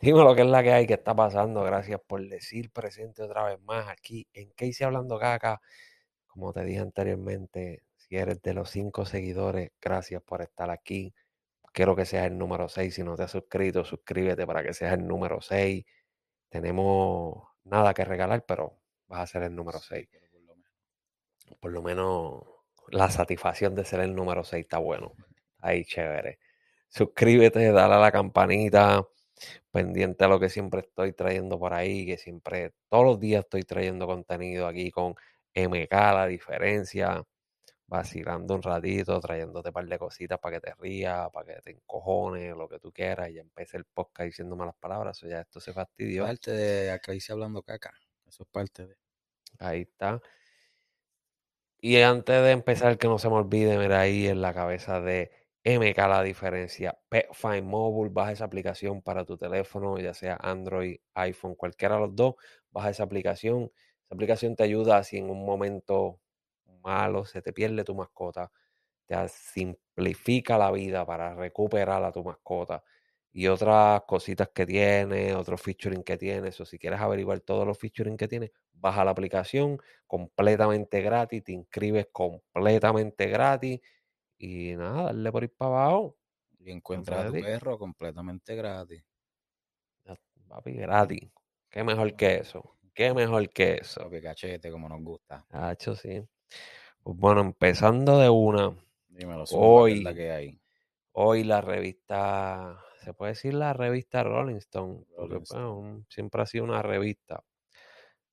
Dime lo que es la que hay, que está pasando. Gracias por decir presente otra vez más aquí en Casey Hablando Caca. Como te dije anteriormente, si eres de los cinco seguidores, gracias por estar aquí. Quiero que seas el número 6. Si no te has suscrito, suscríbete para que seas el número 6. Tenemos nada que regalar, pero vas a ser el número 6. Por lo menos la satisfacción de ser el número 6 está bueno. Ahí, chévere. Suscríbete, dale a la campanita pendiente a lo que siempre estoy trayendo por ahí, que siempre, todos los días estoy trayendo contenido aquí con MK, la diferencia, vacilando un ratito, trayéndote un par de cositas para que te rías, para que te encojones, lo que tú quieras, y ya empecé el podcast diciendo malas palabras, o ya esto se fastidió. Parte de acá hice hablando caca, eso es parte de... Ahí está. Y antes de empezar, que no se me olvide, mira ahí en la cabeza de MK la diferencia. Find Mobile, baja esa aplicación para tu teléfono, ya sea Android, iPhone, cualquiera de los dos, baja esa aplicación. Esa aplicación te ayuda si en un momento malo se te pierde tu mascota, te simplifica la vida para recuperar a tu mascota y otras cositas que tiene, otros featuring que tiene. O si quieres averiguar todos los featuring que tiene, baja la aplicación completamente gratis, te inscribes completamente gratis y nada, darle por ir para abajo. Y encuentras a tu perro completamente gratis. Papi, gratis. Qué mejor que eso. Qué mejor que eso. Papi, cachete, como nos gusta. Hacho, sí. Pues bueno, empezando de una. Dímelo, hoy, la que hay. Hoy la revista, se puede decir la revista Rolling Stone, porque siempre ha sido una revista.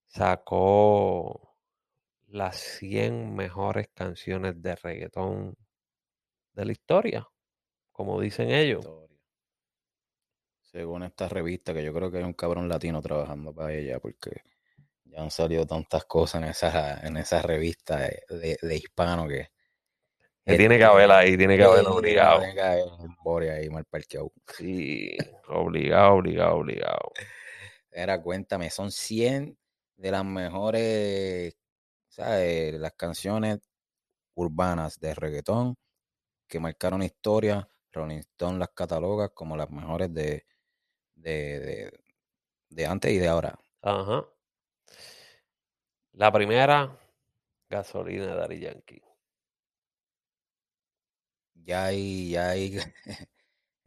Sacó las 100 mejores canciones de reggaetón de la historia, como dicen ellos. Según esta revista, que yo creo que hay un cabrón latino trabajando para ella, porque ya han salido tantas cosas en esa, en esa revista de, de, hispano que. tiene que haber ahí, tiene que haber obligado. Tiene que haber ahí mal parqueado. Sí, obligado, obligado, obligado. Era, cuéntame, son 100 de las mejores, ¿sabes? Las canciones urbanas de reggaetón que marcaron historia. Rolling Stone las cataloga como las mejores de, de, de, antes y de ahora. Ajá. La primera, gasolina de Dari Yankee. Ya hay, ya hay.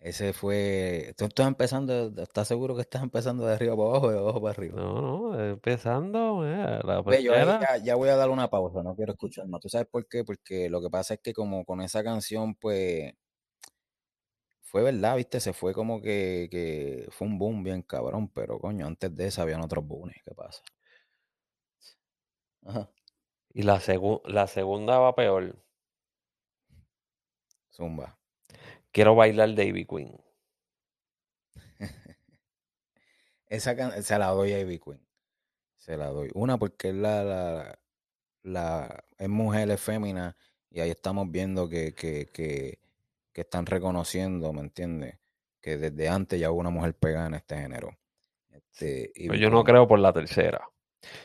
Ese fue. ¿Tú estás empezando? ¿Estás seguro que estás empezando de arriba para abajo o de abajo para arriba? No, no, empezando. la primera. ya, voy a dar una pausa, no quiero escuchar más. ¿Tú sabes por qué? Porque lo que pasa es que, como con esa canción, pues. Fue verdad, viste, se fue como que, que fue un boom bien cabrón, pero coño, antes de eso habían otros booms, ¿qué pasa? Ajá. Y la, la segunda va peor. Zumba. Quiero bailar Davy Queen. Esa se la doy a Ivy Queen. Se la doy. Una porque es la, la, es mujer, es fémina, y ahí estamos viendo que, que, que, que están reconociendo, ¿me entiendes? Que desde antes ya hubo una mujer pegada en este género. Este, pues yo no creo por la tercera.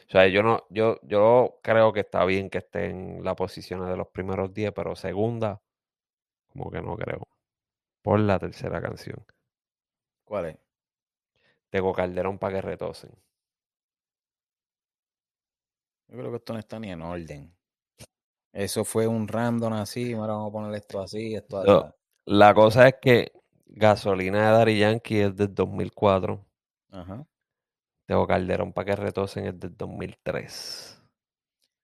O sea, yo no, yo, yo creo que está bien que esté en la posición de los primeros 10, pero segunda, como que no creo por la tercera canción. ¿Cuál es? Tego Calderón para que retosen. Yo creo que esto no está ni en orden. Eso fue un random así, ahora vamos a poner esto así, esto así. la cosa es que Gasolina de Dari Yankee es del 2004. Ajá. Tego Calderón para que retosen es del 2003.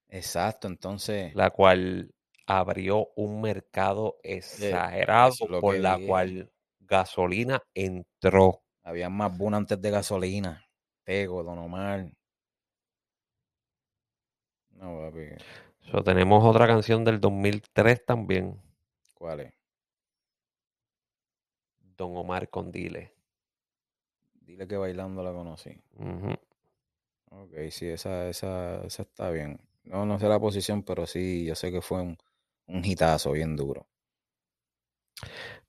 Exacto, entonces. La cual abrió un mercado exagerado por la cual gasolina entró. Había más boom antes de gasolina. Tego, Don Omar. No, papi. tenemos otra canción del 2003 también. ¿Cuál es? Don Omar con Dile. Dile que bailando la conocí. Ok, sí, esa, esa, esa está bien. No, no sé la posición, pero sí, yo sé que fue un, un hitazo bien duro.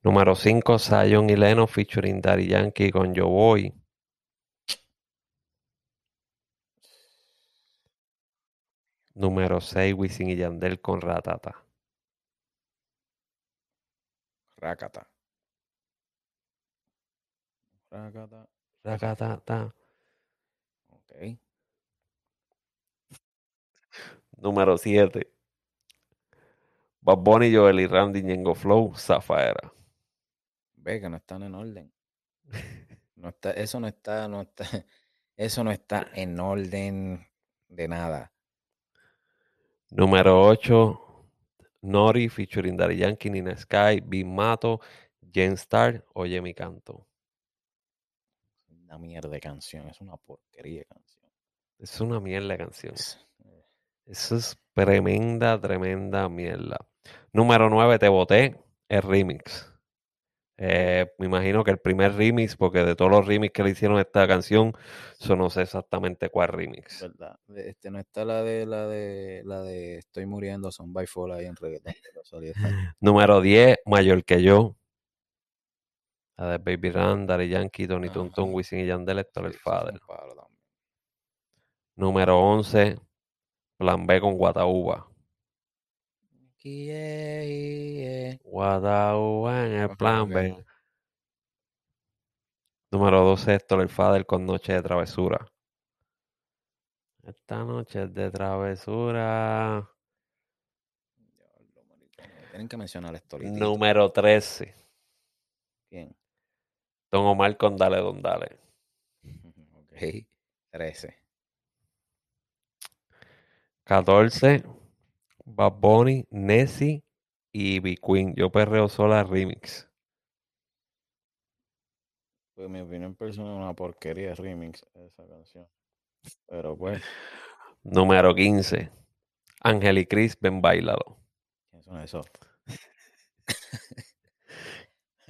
Número 5, Zion y Leno featuring Daddy Yankee con Yo Boy. Número 6, Wisin y Yandel con Ratata. Rakata. Rakata. Racatata. Ok. Número 7. Bad Bunny, Joel y Randy, Ñengo Flow, Zafaera. Ve que no están en orden. No está, eso no está, no está, eso no está en orden de nada. Número 8. Nori, featuring Daddy Yankee, Nina Sky, Big Mato, Jen Star, Oye mi canto. Una mierda de canción, es una porquería de canción. Es una mierda de canción. Es- Eso es tremenda, tremenda mierda. Número 9, Te Boté, el remix. Eh, me imagino que el primer remix, porque de todos los remix que le hicieron a esta canción, eso no sé exactamente cuál remix. verdad. Este no está la de la de la de Estoy muriendo, son by Fall ahí en reggaetón. Número 10, Mayor que yo. La de Baby Run, Daddy Yankee, Tony. Tuntun, Wisin y Yandel, Héctor el también. Número 11, Plan B con Guataúba. Yeah, yeah. Guataúba en el Plan. B. Número 12, Héctor el Father con Noche de Travesura. Esta noche es de travesura. Tienen que mencionar esto. Número 13, Bien. Don Omar con Dale Don Dale. Ok. 13. 14, Bad Bunny, Nessie y B Queen. Yo perreo sola remix. Pues mi opinión personal es una porquería de remix esa canción. Pero pues, Número 15, Ángel y Chris, ven bailalo. ¿quiénes son esos?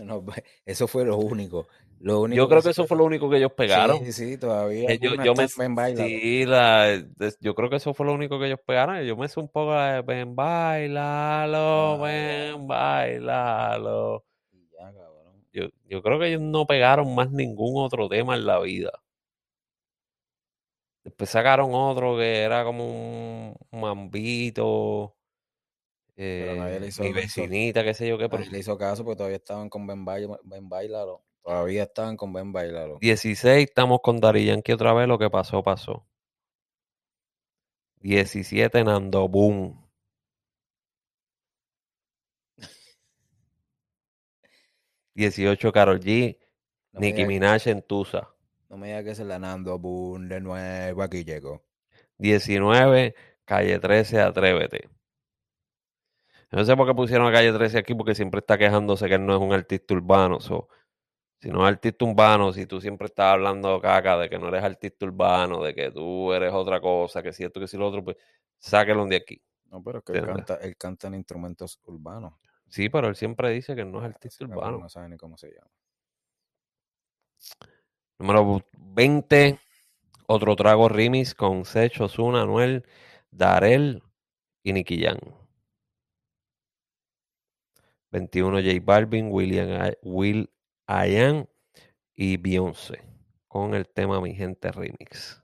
No, pues, eso fue lo único. Lo único Yo creo que eso fue lo único que ellos pegaron. Sí, sí, todavía yo, yo me, sí, la- yo creo que eso fue lo único que ellos pegaron. Yo me hice un poco de ven, bailalo, Ah, ven, bailalo. Ya, cabrón. Yo, yo creo que ellos no pegaron más ningún otro tema en la vida. Después sacaron otro que era como un mambito. Pero nadie eh, le hizo mi vecinita, qué sé yo qué, pero le hizo caso porque todavía estaban con Ben, Baila- Ben Bailalo. Todavía estaban con Ben Bailalo. 16 estamos con Dari Yankee otra vez, lo que pasó, pasó. 17 Nando Boom. 18 Karol G, No Nicki Minaj en Tusa. No me digas que es la Nando Boom de nuevo, aquí llegó. 19 Calle 13 Atrévete. No sé por qué pusieron a Calle 13 aquí, porque siempre está quejándose que él no es un artista urbano. so, si no es artista urbano, si tú siempre estás hablando caca de que no eres artista urbano, de que tú eres otra cosa, que si esto, que si lo otro, pues sáquelo de aquí. No, pero es que él canta, él canta en instrumentos urbanos. Sí, pero él siempre dice que no es artista urbano. No sabe ni cómo se llama. Número 20, otro trago remix con Sech, Ozuna, Anuel, Darel y Jam. 21, J Balvin, William, I- Will I.Am y Beyoncé con el tema Mi Gente Remix.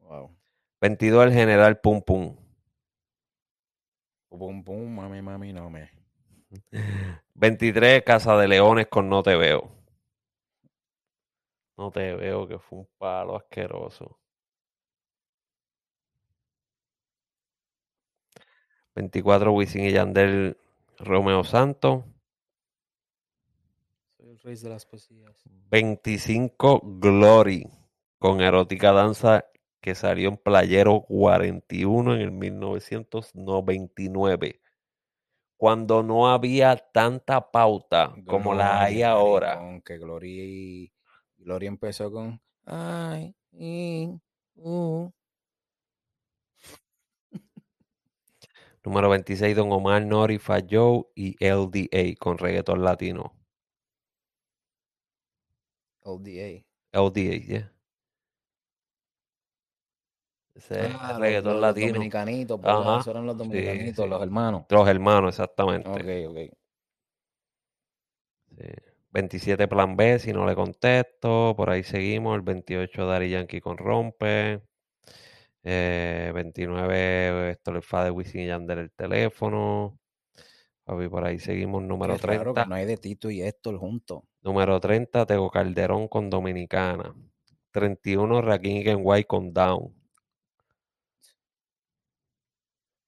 Wow. 22, el General Pum Pum. Pum, pum, mami, mami, no me. 23, Casa de Leones con No Te Veo. No Te Veo, que fue un palo asqueroso. 24, Wisin y Yandel, Romeo Santos. Soy el rey de las poesías. 25 Glory con erótica danza que salió en Playero 41 en el 1999. Cuando no había tanta pauta como la hay ahora. maricón, que Glory, Glory empezó con ay, y, uh. Número 26 Don Omar, Nori, Fat Joe y LDA con reggaetón latino. LDA. LDA, yeah. Ese es Ah, los- reggaetón los, latino. dominicanitos, ¿verdad? Ajá, Esos eran los sí, dominicanitos, sí. los hermanos. Los hermanos, exactamente. Ok, ok. Sí. 27 Plan B, si no le contesto. Por ahí seguimos. El 28 Dari Yankee con Rompe. Eh, 29 esto le fa de Wisin y Yandel el teléfono. Papi, por ahí seguimos. Número Qué raro 30. que no hay de Tito y Héctor juntos. Número 30, Tego Calderón con Dominicana. 31, Rakim White con Down.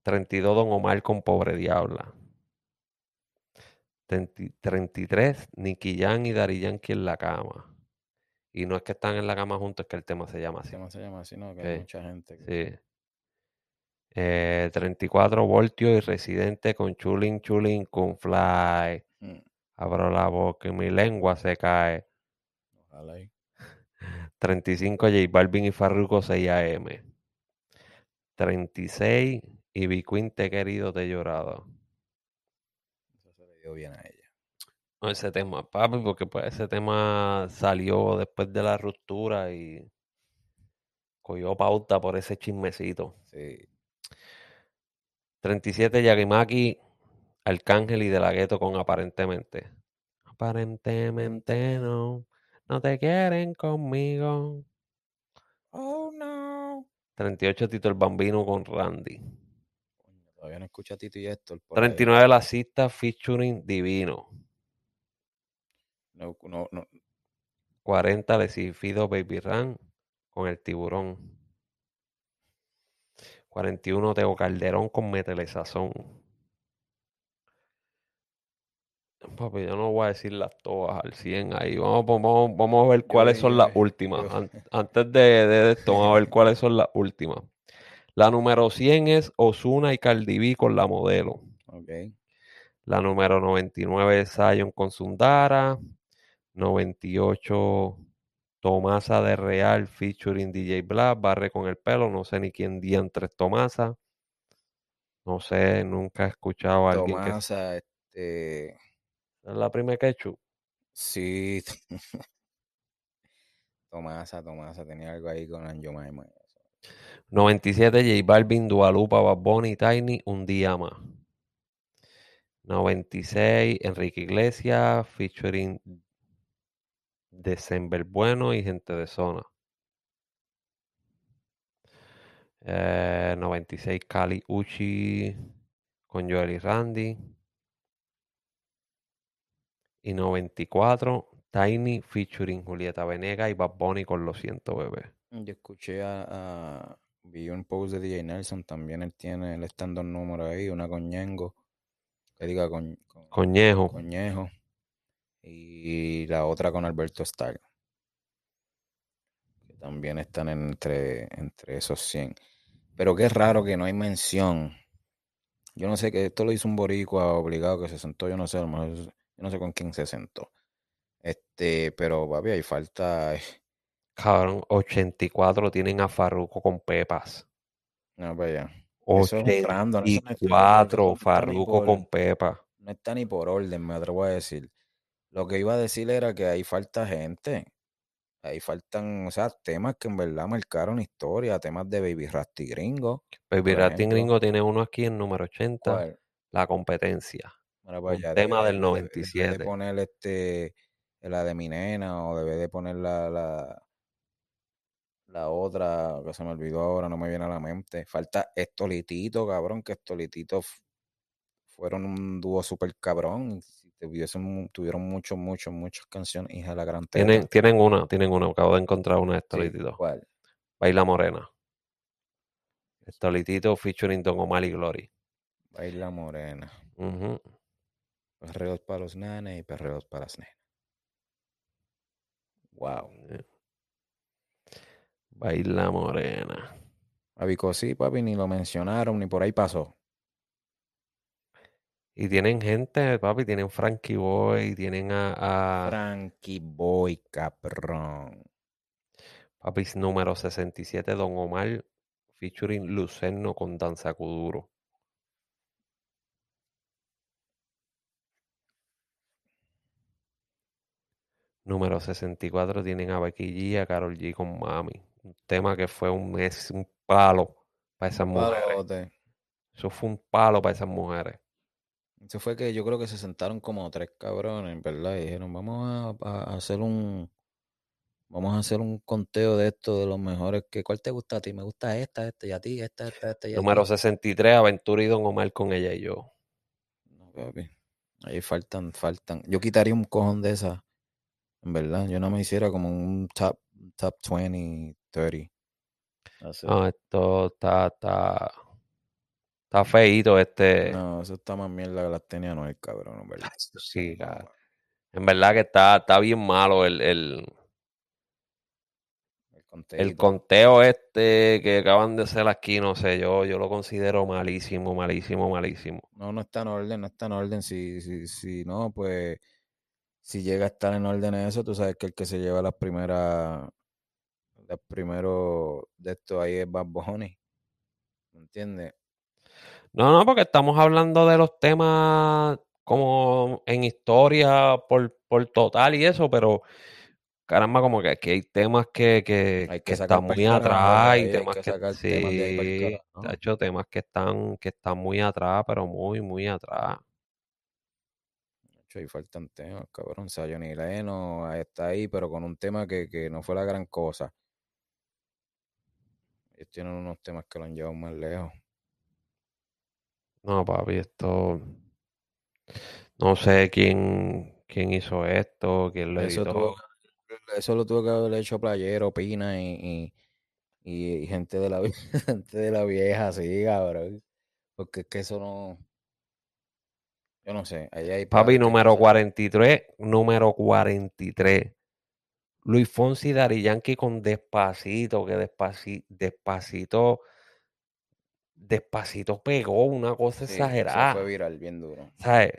32, Don Omar con Pobre Diabla. 33, Nicky Jan y Dari Yankee en la cama. Y no es que están en la cama juntos, es que el tema se llama así. ¿Cómo se llama así? No, que hay Sí, mucha gente. que- Sí. Eh, 34, Voltio y Residente con Chulin Chulin con Fly. Mm, Abro la boca y mi lengua se cae. Ojalá y- 35, J Balvin y Farruko 6 AM. 36, y B Queen te he querido, te he llorado. Eso se le dio bien a ella. No, ese tema, papi, porque pues ese tema salió después de la ruptura y cogió pauta por ese chismecito. Sí. 37, Yagimaki, Arcángel y De La Ghetto con aparentemente. Aparentemente no, no te quieren conmigo. Oh, no. 38, Tito el Bambino con Randy. Todavía no escucha Tito y Héctor. por ahí. 39, La Cista featuring Divino. No, no, no. 40, Lecifido Baby Ran con el tiburón. 41, Teo Calderón con Metelesazón. Papi, yo no voy a decirlas todas al 100 ahí. Vamos, vamos, vamos a ver Yo cuáles son las últimas. yo- Antes de, de esto, vamos a ver cuáles son las últimas. La número 100 es Osuna y Cardi B con la modelo. La número 99 es Zion con Sundara. 98 Tomasa de Real featuring DJ Black. Barre con el pelo. No sé ni quién diantre es Tomasa. No sé, nunca he escuchado a alguien que Tomasa, este. es la primera quechu. Sí. Tomasa, Tomasa, tenía algo ahí con Anjomaima. 97 J Balvin, Dualupa, Bad Bunny, Tiny, un día más. 96 Enrique Iglesias featuring December Bueno y gente de zona. Eh, 96 Cali Uchi con Joel y Randy. Y 94 Tiny featuring Julieta Venega y Bad Bunny con Lo siento bebé. Yo escuché a, a- Vi un post de DJ Nelson, también él tiene, él está en dos números ahí, una con Ñengo, que diga con, con Coñejo. Coñejo, y la otra con Alberto Starr, que también están entre, entre esos 100. Pero qué raro que no hay mención. Yo no sé que esto lo hizo un boricua obligado que se sentó, yo no sé, a lo mejor yo no sé con quién se sentó. Este, pero papi, hay falta. eh, Cabrón, 84 tienen a Farruko con Pepas. No, está- 84 eso no por- con Pepa. No está ni por orden, me atrevo a decir. Lo que iba a decir era que ahí falta gente. Ahí faltan, o sea, temas que en verdad marcaron historia, temas de Baby Rasty Gringo. Baby ejemplo. Gringo tiene uno aquí en número 80, ¿Cuál? la competencia. Mira para Un allá, tema debe- del debe- debe 97. de poner este, la de mi nena o debe de poner la, la, la otra, que se me olvidó ahora, no me viene a la mente. Falta Estolitito, cabrón, que Estolitito fueron un dúo súper cabrón. Tuviesen, tuvieron muchos, muchos, muchas canciones, hija de la gran teta. Tienen, tienen una, tienen una. Acabo de encontrar una de Sí, Estolitito. ¿Cuál? Baila Morena. Estolitito featuring Don Omar y Glory. Baila Morena. Ujú. Perreos para los nenes y perreos para las nenas. Wow. Baila Morena. Abico, sí, papi, ni lo mencionaron, ni por ahí pasó. Y tienen gente, papi, tienen Frankie Boy, tienen a, a Frankie Boy, cabrón. papi número 67, Don Omar, featuring Lucerno con Danza Kuduro. Número 64 tienen a Becky G a Karol G con Mami. Un tema que fue un, es un palo para esas mujeres. Palote. Eso fue un palo para esas mujeres. Eso fue que yo creo que se sentaron como tres cabrones, ¿verdad? Y dijeron, vamos a, a hacer un vamos a hacer un conteo de esto de los mejores que ¿cuál te gusta a ti? Me gusta esta, esta y a ti, esta, esta, esta y a Número ti. 63, Aventura y Don Omar con ella y yo. No, papi. Ahí faltan, faltan. Yo quitaría un cojón de esas. En verdad, yo no me hiciera como un top, top 20, 30. That's it. No, esto está, está, está feíto este. No, eso está más mierda que las tenía Noel, cabrón, en verdad. Sí, cabrón. En verdad que está, está bien malo el, el, el el conteo este que acaban de hacer aquí, no sé, yo, yo lo considero malísimo, malísimo, malísimo. No, no está en orden, no está en orden. Si, si, si no, pues si llega a estar en orden eso, tú sabes que el que se lleva las primeras, los primeros de esto ahí es Bad Bunny. ¿Me entiendes? No, no, porque estamos hablando de los temas como en historia por, por total y eso, pero caramba, como que aquí hay temas que, que, Hay que que sacar están muy atrás y hay temas que que sacar temas sí, carajo. de hecho, temas que están, que están muy atrás, pero muy, muy atrás. Ahí faltan temas, cabrón. O sea, Johnny Leno está ahí, pero con un tema que, que no fue la gran cosa. Ellos tienen unos temas que lo han llevado más lejos. No, papi, esto no sé quién, quién hizo esto, quién lo Eso, editó. tuvo eso lo tuvo que haber hecho Playero, Pina y, y, gente, de la, gente de la vieja, sí, cabrón. Porque es que eso no. Yo no sé. Ahí hay Papi, número cosas. 43, número 43. Luis Fonsi y Daddy Yankee con Despacito, que Despaci- Despacito, Despacito pegó una cosa Sí, eso fue exagerada. viral, bien duro. ¿Sabes?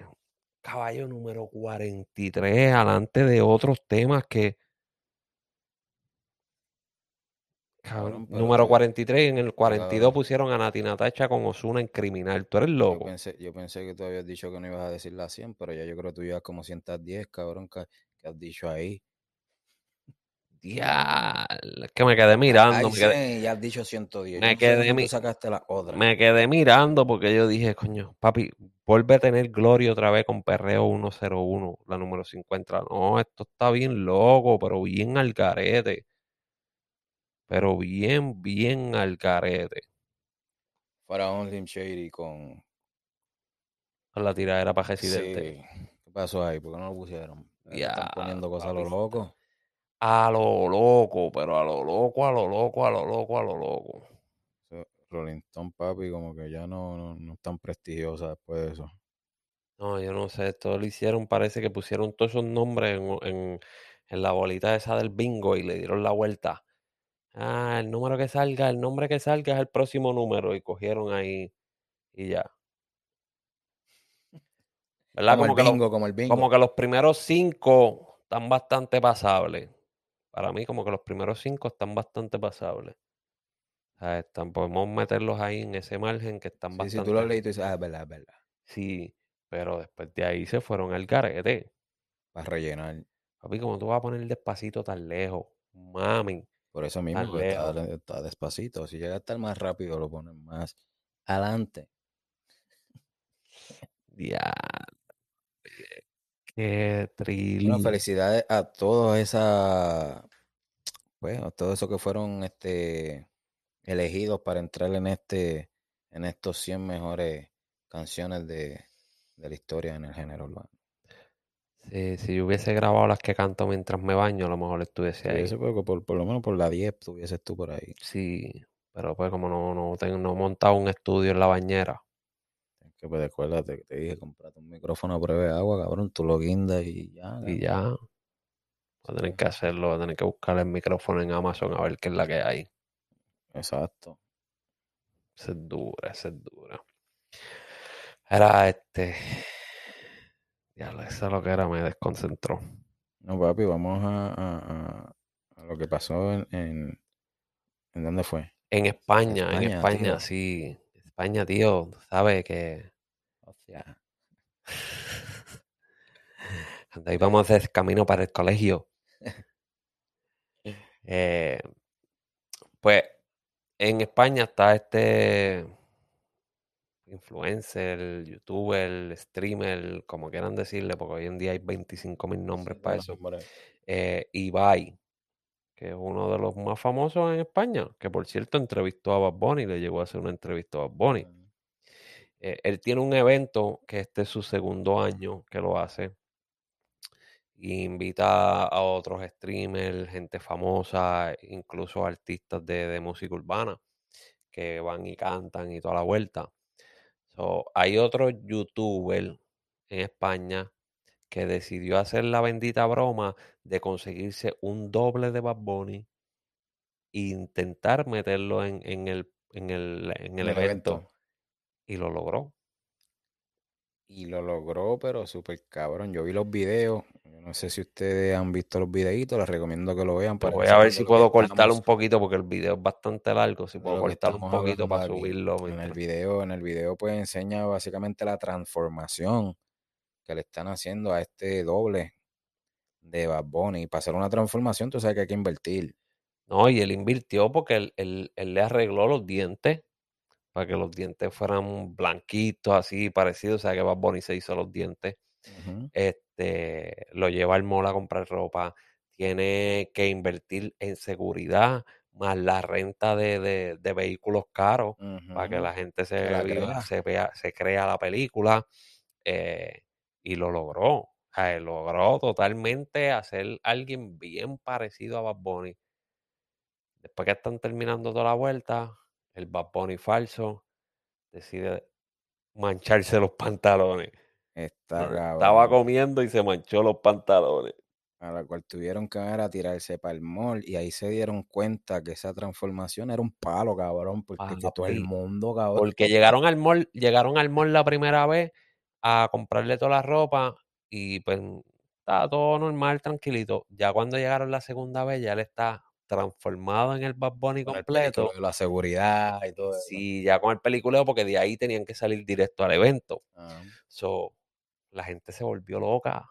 Caballo número 43, alante de otros temas que. Cabrón, Cabrón, pero número yo- 43, en el 42 cabrón. pusieron a Nati Natacha con Osuna en criminal. Tú eres Yo loco. pensé, yo pensé que tú habías dicho que no ibas a decir las 100, pero ya yo creo que tú llevas como 110, cabrón, que, que has dicho ahí. Ya, es que me quedé mirando, Hay me quedé, 100 y ya has dicho 110. me quedé mi- sacaste las otras. me quedé mirando porque yo dije, coño, papi, vuelve a tener gloria otra vez con Perreo 101, la número 50. No, esto está bien loco, pero bien al garete. Pero bien, bien al garete. Faraón Slim Shady con... Con la tiradera para residente. Sí. ¿Qué pasó ahí? ¿Por qué no lo pusieron? ¿Le Ya, están poniendo cosas a lo loco. A lo loco, pero a lo loco, a lo loco, a lo loco, a lo loco. Rolling Stone, papi, como que ya no, no, no es tan prestigiosa después de eso. No, yo no sé, esto lo hicieron, parece que pusieron todos esos nombres en, en- en la bolita esa del bingo y le dieron la vuelta. Ah, el número que salga, el nombre que salga es el próximo número y cogieron ahí y ya. ¿Verdad? Como el los, bingo, como el bingo. como que los primeros cinco están bastante pasables. Para mí, como que los primeros cinco están bastante pasables. O sea, están, podemos meterlos ahí en ese margen que están Sí, bastante. si tú lo lees y tú dices, ah, es verdad, es verdad. Sí, pero después de ahí se fueron al garete. Para rellenar. Papi, como tú vas a poner despacito tan lejos, mami. Por eso mismo, está, está despacito. Si llega a estar más rápido, lo ponen más adelante. Ya. Qué Bueno, felicidades a todos esa, a todos esos que fueron este elegidos para entrar en este, en estos 100 mejores canciones de, de la historia en el género urbano. Sí, si yo hubiese grabado las que canto mientras me baño, a lo mejor estuviese Sí, ahí. eso porque por, por lo menos por la 10 tuvieses tú por ahí. Sí, pero pues como no, no tengo, no he montado un estudio en la bañera. Que pues acuérdate que te dije, comprate un micrófono a prueba de agua, cabrón, tú lo guindas y ya. Y ya. Voy a tener que hacerlo, voy a tener que buscar el micrófono en Amazon a ver qué es la que hay. Exacto. Esa es dura, esa es dura. Era este. Ya, eso es lo que era, me desconcentró. No, papi, vamos a, a- lo que pasó en, en, ¿en dónde fue? En España, en España, España, tío. sí. España, tío, sabes que sea, cuando íbamos de camino para el colegio, eh, pues en España está este influencer, youtuber, streamer, como quieran decirle, porque hoy en día hay 25 mil nombres sí, para eso. eh, Ibai, que es uno de los más famosos en España, que por cierto entrevistó a Bad Bunny, le llegó a hacer una entrevista a Bad Bunny. Eh, él tiene un evento que este es su segundo año que lo hace. Y invita a otros streamers, gente famosa, incluso artistas de, de música urbana que van y cantan y toda la vuelta. So, hay otro youtuber en España que decidió hacer la bendita broma de conseguirse un doble de Bad Bunny e intentar meterlo en, en el, en el, en el el evento. evento. Y lo logró. Y lo logró, pero súper cabrón. Yo vi los videos. Yo no sé si ustedes han visto los videitos. Les recomiendo que lo vean. Para voy a ver si puedo cortar estamos- un poquito porque el video es bastante largo. Si puedo lo que cortar un poquito para aquí. subirlo. En el video, en el video pues enseña básicamente la transformación que le están haciendo a este doble de Bad Bunny. Y para hacer una transformación, tú sabes que hay que invertir. No, y él invirtió porque él, él- él le arregló los dientes para que los dientes fueran blanquitos, así parecidos. O sea que Bad Bunny se hizo los dientes. Este, lo lleva al mall a comprar ropa. Tiene que invertir en seguridad, más la renta de, de- de vehículos caros para que la gente se, la crea. se vea, se crea la película. eh, y lo logró. O sea, logró totalmente hacer alguien bien parecido a Bad Bunny. Después que están terminando toda la vuelta, el Bad Bunny falso decide mancharse los pantalones. Está Estaba comiendo y se manchó los pantalones. A la cual tuvieron que ir a tirarse para el mall y ahí se dieron cuenta que esa transformación era un palo, cabrón, porque que todo el mundo, cabrón. Porque llegaron al mall, llegaron al mall la primera vez a comprarle toda la ropa y pues estaba todo normal, tranquilito. Ya cuando llegaron la segunda vez, ya él está transformado en el Bad Bunny con completo. la seguridad y todo eso. Sí, ya con el peliculeo, porque de ahí tenían que salir directo al evento. Ah, So, la gente se volvió loca.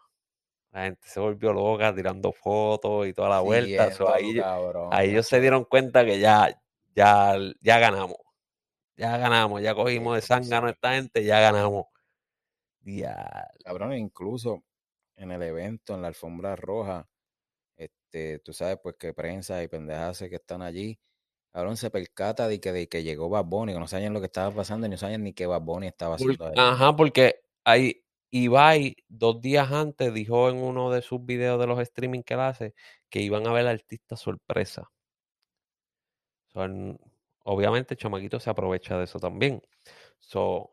La gente se volvió loca tirando fotos y toda la vuelta. So, siguiéndolo, ahí, cabrón, ahí ellos se dieron cuenta que ya, ya, ya ganamos. Ya ganamos, ya cogimos de zángano a esta gente, ya ganamos. Ya, Cabrón, incluso en el evento, en la alfombra roja, este, tú sabes, pues que prensa y pendejas que están allí, cabrón, se percata de que, de que llegó Bad Bunny, que no sabían lo que estaba pasando y no sabían ni que Bad Bunny estaba Por- haciendo ahí. ajá, porque ahí Ibai dos días antes dijo en uno de sus videos de los streaming que él hace que iban a ver artistas sorpresa. Son, obviamente chamaquito se aprovecha de eso también. So,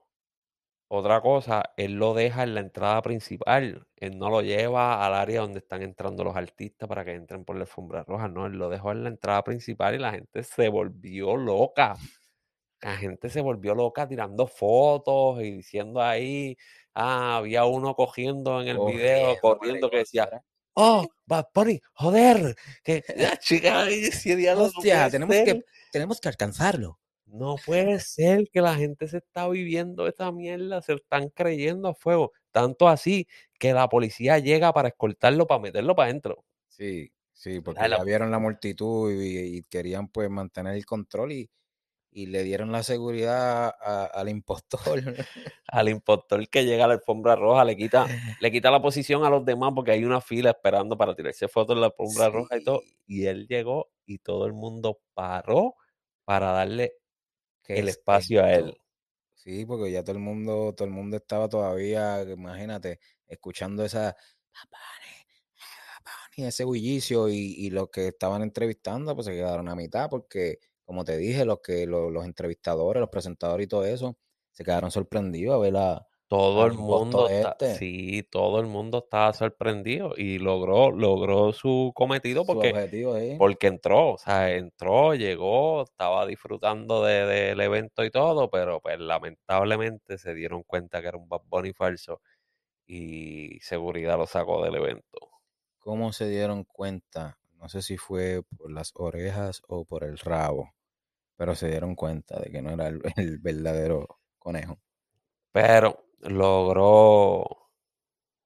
otra cosa, él lo deja en la entrada principal. Él no lo lleva al área donde están entrando los artistas para que entren por la alfombra roja. No, él lo dejó en la entrada principal y la gente se volvió loca. La gente se volvió loca tirando fotos y diciendo ahí, ah, había uno cogiendo en el video, corriendo que decía, oh, Bad Bunny, joder, que la chica "Diablo, no Hostia, tenemos ser". que, tenemos que alcanzarlo. No puede ser que la gente se está viviendo esta mierda, se están creyendo a fuego. Tanto así que la policía llega para escoltarlo, para meterlo para adentro. Sí, sí, porque ya vieron la multitud y, y querían pues mantener el control y, y le dieron la seguridad a- al impostor. Al impostor que llega a la alfombra roja le quita, le quita la posición a los demás porque hay una fila esperando para tirarse fotos en la alfombra roja y todo. Y él llegó y todo el mundo paró para darle El espacio a él. Sí, porque ya todo el mundo, todo el mundo estaba todavía, imagínate, escuchando esa "Bad Bunny, Bad Bunny", ese bullicio y, y los que estaban entrevistando pues se quedaron a mitad porque, como te dije, los que los, los entrevistadores, los presentadores y todo eso se quedaron sorprendidos a ver la, Todo el mundo está, este. sí, todo el mundo estaba sorprendido y logró, logró su cometido porque, ahí. porque entró, o sea, entró, llegó, estaba disfrutando de- del evento y todo, pero pues lamentablemente se dieron cuenta que era un Bad Bunny falso y seguridad lo sacó del evento. ¿Cómo se dieron cuenta? No sé si fue por las orejas o por el rabo, pero se dieron cuenta de que no era el, el verdadero conejo. Pero logró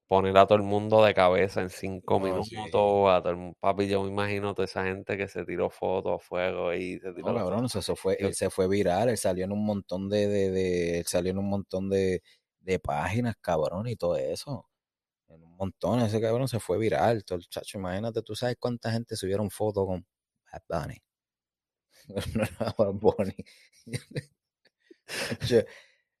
poner a todo el mundo de cabeza en cinco sí. minutos, a todo el papi, yo me imagino toda esa gente que se tiró fotos a fuego y se tiró No, cabrón, eso fue, él se fue viral, él salió en un montón de, de, de- él salió en un montón de, de páginas, cabrón, y todo eso. En un montón, ese cabrón se fue viral. Todo el chacho, imagínate, tú sabes cuánta gente subieron fotos con Bad Bunny. No era Bad Bunny.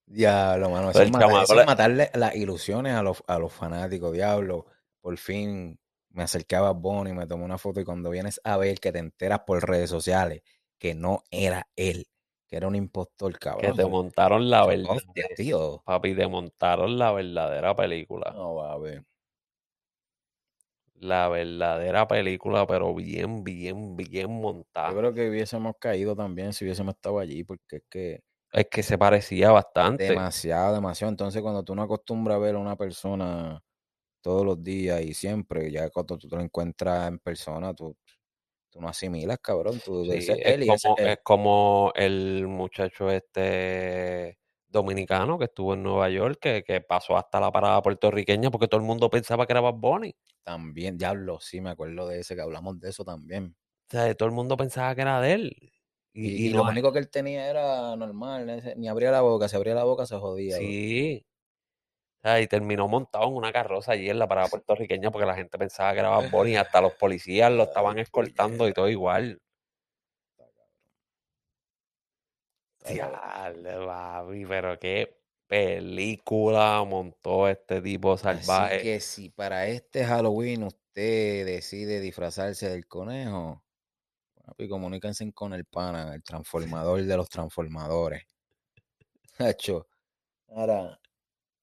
Diablo, mano. Eso, es, matar- eso matarle las ilusiones a los, a los fanáticos, diablo. Por fin me acerqué a Bunny, me tomé una foto y cuando vienes a ver que te enteras por redes sociales que no era él, que era un impostor, que cabrón. te montaron la verdad. hostia, tío. Papi, te montaron la verdadera película. No va a ver. La verdadera película, pero bien, bien, bien montada. Yo creo que hubiésemos caído también si hubiésemos estado allí, porque es que Es que se parecía bastante. demasiado, demasiado. Entonces, cuando tú no acostumbras a ver a una persona todos los días y siempre, ya cuando tú te lo encuentras en persona, tú, tú no asimilas, cabrón. Tú Sí, ese es, él y como, él. es como el muchacho este dominicano que estuvo en Nueva York, que, que pasó hasta la parada puertorriqueña porque todo el mundo pensaba que era Bad Bunny. También, diablo, sí, me acuerdo de ese, que hablamos de eso también. O sea, todo el mundo pensaba que era de él. Y, lo único que él tenía era normal, ni abría la boca, si abría la boca se jodía. Sí. Sea, y terminó montado en una carroza allí en la parada puertorriqueña porque la gente pensaba que era Bad Bunny. Hasta los policías lo estaban escoltando y todo igual. Diablo, papi, pero qué película montó este tipo Así salvaje. que si para este Halloween usted decide disfrazarse del conejo, papi, comuníquense con el pana, el transformador de los transformadores. Hacho, ahora,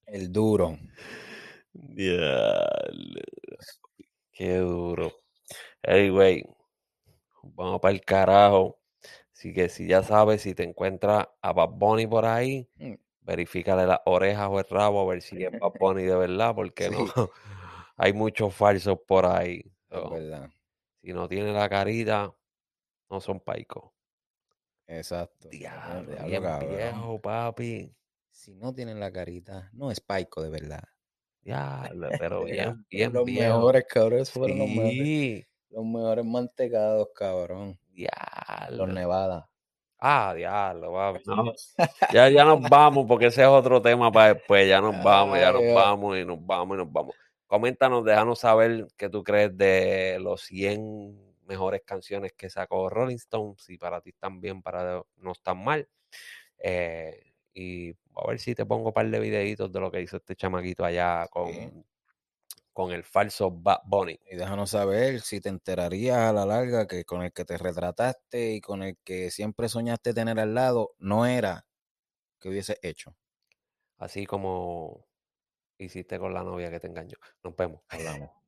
el duro. Diablo, qué duro. Anyway, vamos para el carajo. Así que si ya sabes, si te encuentras a Bad Bunny por ahí, Mm, verifícale las orejas o el rabo a ver si es Bad Bunny de verdad, porque no, hay muchos falsos por ahí. So, si no tiene la carita, no son paicos. exacto. Diablo, Diablo, bien cabrón. viejo, papi. Si no tienen la carita, no es paico de verdad. Diablo, pero bien, los viejo. mejores, cabrón. Esos fueron los mejores, los mejores mantecados, cabrón. Los diablo. Nevada. Ah, diablo, papi. No, ya, ya nos vamos, porque ese es otro tema para después. Ya nos vamos, ya nos vamos y nos vamos y nos vamos. Coméntanos, déjanos saber qué tú crees de los 100 mejores canciones que sacó Rolling Stone, si para ti están bien, para no están mal. Eh, y a ver si te pongo un par de videitos de lo que hizo este chamaquito allá con, con el falso Bad Bunny. Y déjanos saber si te enterarías a la larga que con el que te retrataste y con el que siempre soñaste tener al lado no era que hubiese hecho. Así como hiciste con la novia que te engañó. Nos vemos. Hablamos.